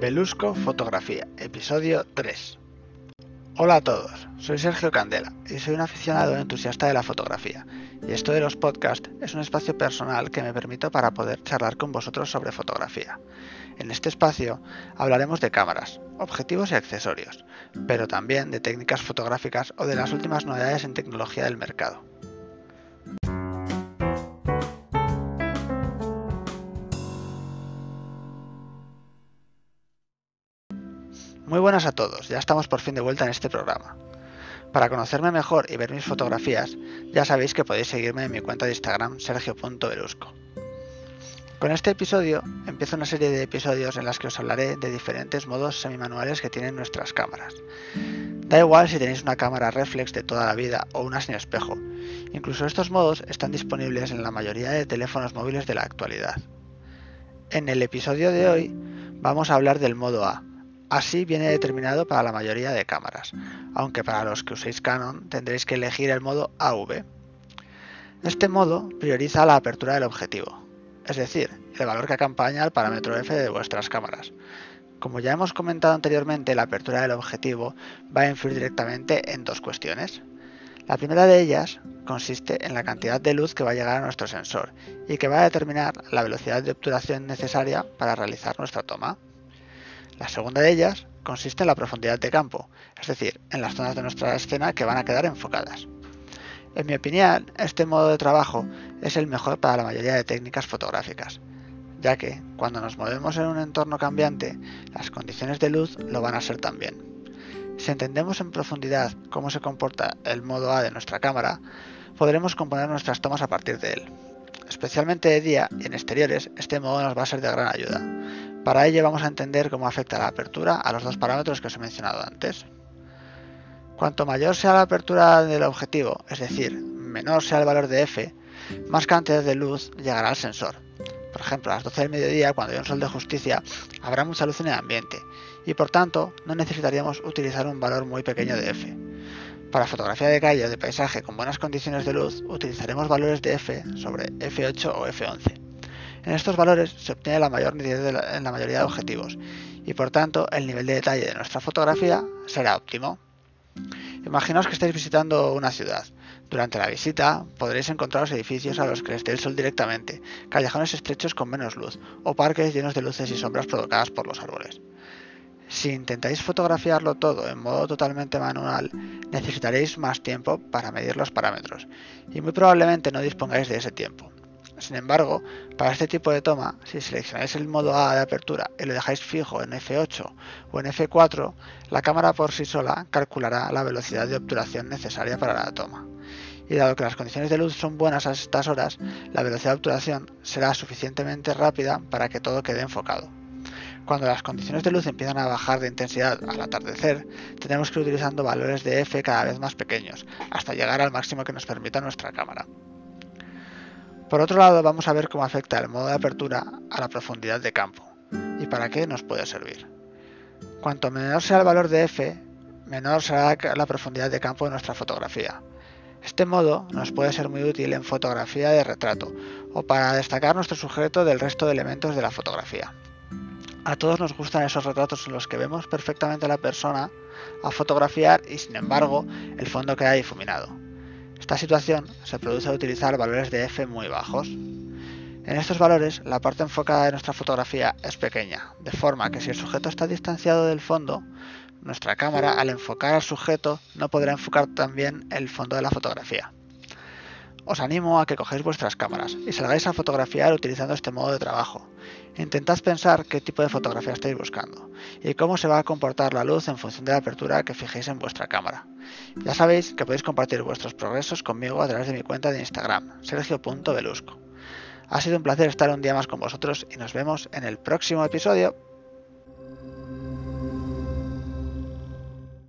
Belusco Fotografía, episodio 3. Hola a todos, soy Sergio Candela y soy un aficionado entusiasta de la fotografía. Y esto de los podcasts es un espacio personal que me permito para poder charlar con vosotros sobre fotografía. En este espacio hablaremos de cámaras, objetivos y accesorios, pero también de técnicas fotográficas o de las últimas novedades en tecnología del mercado. Muy buenas a todos, ya estamos por fin de vuelta en este programa. Para conocerme mejor y ver mis fotografías, ya sabéis que podéis seguirme en mi cuenta de Instagram sergio.berusco. Con este episodio empiezo una serie de episodios en las que os hablaré de diferentes modos semimanuales que tienen nuestras cámaras. Da igual si tenéis una cámara reflex de toda la vida o una sin espejo, incluso estos modos están disponibles en la mayoría de teléfonos móviles de la actualidad. En el episodio de hoy vamos a hablar del modo A, Así viene determinado para la mayoría de cámaras, aunque para los que uséis Canon tendréis que elegir el modo AV. Este modo prioriza la apertura del objetivo, es decir, el valor que acompaña al parámetro F de vuestras cámaras. Como ya hemos comentado anteriormente, la apertura del objetivo va a influir directamente en dos cuestiones. La primera de ellas consiste en la cantidad de luz que va a llegar a nuestro sensor y que va a determinar la velocidad de obturación necesaria para realizar nuestra toma. La segunda de ellas consiste en la profundidad de campo, es decir, en las zonas de nuestra escena que van a quedar enfocadas. En mi opinión, este modo de trabajo es el mejor para la mayoría de técnicas fotográficas, ya que cuando nos movemos en un entorno cambiante, las condiciones de luz lo van a ser también. Si entendemos en profundidad cómo se comporta el modo A de nuestra cámara, podremos componer nuestras tomas a partir de él. Especialmente de día y en exteriores, este modo nos va a ser de gran ayuda, para ello vamos a entender cómo afecta la apertura a los dos parámetros que os he mencionado antes. Cuanto mayor sea la apertura del objetivo, es decir, menor sea el valor de f, más cantidad de luz llegará al sensor. Por ejemplo, a las 12 del mediodía, cuando hay un sol de justicia, habrá mucha luz en el ambiente y por tanto no necesitaríamos utilizar un valor muy pequeño de f. Para fotografía de calle o de paisaje con buenas condiciones de luz, utilizaremos valores de f sobre f8 o f11. En estos valores se obtiene la mayor nitidez en la mayoría de objetivos y por tanto el nivel de detalle de nuestra fotografía será óptimo. Imaginaos que estáis visitando una ciudad. Durante la visita podréis encontraros edificios a los que les dé el sol directamente, callejones estrechos con menos luz o parques llenos de luces y sombras provocadas por los árboles. Si intentáis fotografiarlo todo en modo totalmente manual, necesitaréis más tiempo para medir los parámetros y muy probablemente no dispongáis de ese tiempo. Sin embargo, para este tipo de toma, si seleccionáis el modo A de apertura y lo dejáis fijo en F8 o en F4, la cámara por sí sola calculará la velocidad de obturación necesaria para la toma. Y dado que las condiciones de luz son buenas a estas horas, la velocidad de obturación será suficientemente rápida para que todo quede enfocado. Cuando las condiciones de luz empiezan a bajar de intensidad al atardecer, tenemos que ir utilizando valores de F cada vez más pequeños, hasta llegar al máximo que nos permita nuestra cámara. Por otro lado, vamos a ver cómo afecta el modo de apertura a la profundidad de campo y para qué nos puede servir. Cuanto menor sea el valor de f, menor será la profundidad de campo de nuestra fotografía. Este modo nos puede ser muy útil en fotografía de retrato o para destacar nuestro sujeto del resto de elementos de la fotografía. A todos nos gustan esos retratos en los que vemos perfectamente a la persona a fotografiar y sin embargo el fondo queda difuminado. Esta situación se produce al utilizar valores de f muy bajos. En estos valores, la parte enfocada de nuestra fotografía es pequeña, de forma que si el sujeto está distanciado del fondo, nuestra cámara al enfocar al sujeto no podrá enfocar también el fondo de la fotografía. Os animo a que cogéis vuestras cámaras y salgáis a fotografiar utilizando este modo de trabajo. Intentad pensar qué tipo de fotografía estáis buscando y cómo se va a comportar la luz en función de la apertura que fijéis en vuestra cámara. Ya sabéis que podéis compartir vuestros progresos conmigo a través de mi cuenta de Instagram, sergio.belusco. Ha sido un placer estar un día más con vosotros y nos vemos en el próximo episodio.